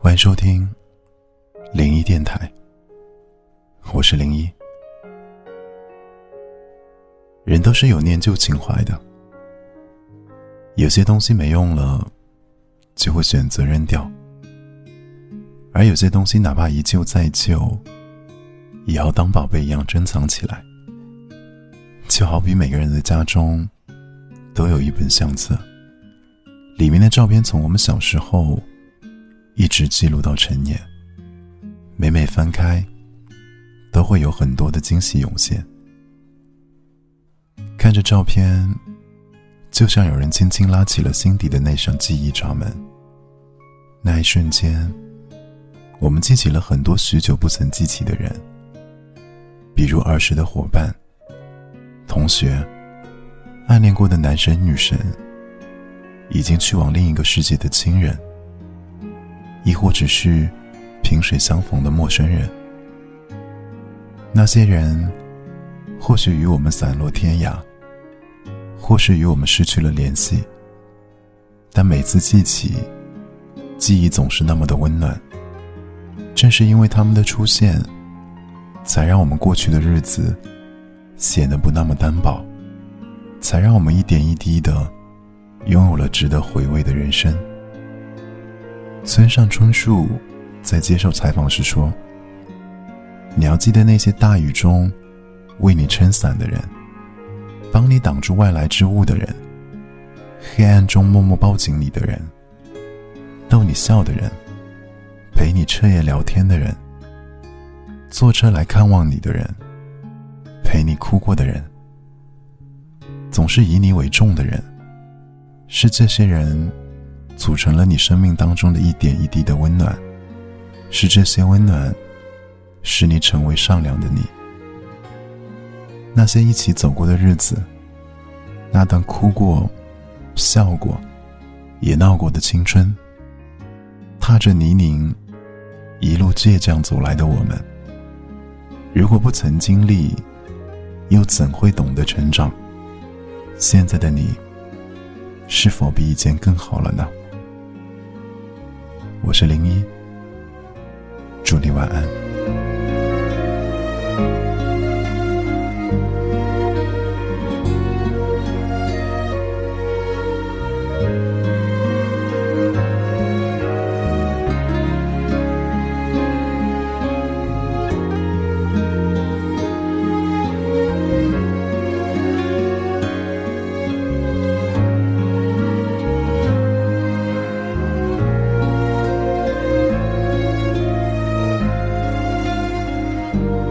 欢迎收听零一电台，我是零一。人都是有念旧情怀的，有些东西没用了，就会选择扔掉；而有些东西哪怕一旧再旧，也要当宝贝一样珍藏起来。就好比每个人的家中，都有一本相册，里面的照片从我们小时候。一直记录到成年，每每翻开，都会有很多的惊喜涌现。看着照片，就像有人轻轻拉起了心底的那扇记忆闸门。那一瞬间，我们记起了很多许久不曾记起的人，比如儿时的伙伴、同学、暗恋过的男神女神，已经去往另一个世界的亲人。亦或只是萍水相逢的陌生人，那些人或许与我们散落天涯，或是与我们失去了联系，但每次记起，记忆总是那么的温暖。正是因为他们的出现，才让我们过去的日子显得不那么单薄，才让我们一点一滴的拥有了值得回味的人生。村上春树在接受采访时说：“你要记得那些大雨中为你撑伞的人，帮你挡住外来之物的人，黑暗中默默抱紧你的人，逗你笑的人，陪你彻夜聊天的人，坐车来看望你的人，陪你哭过的人，总是以你为重的人，是这些人。”组成了你生命当中的一点一滴的温暖，是这些温暖，使你成为善良的你。那些一起走过的日子，那段哭过、笑过、也闹过的青春，踏着泥泞，一路倔强走来的我们，如果不曾经历，又怎会懂得成长？现在的你，是否比以前更好了呢？我是零一，祝你晚安。Bye.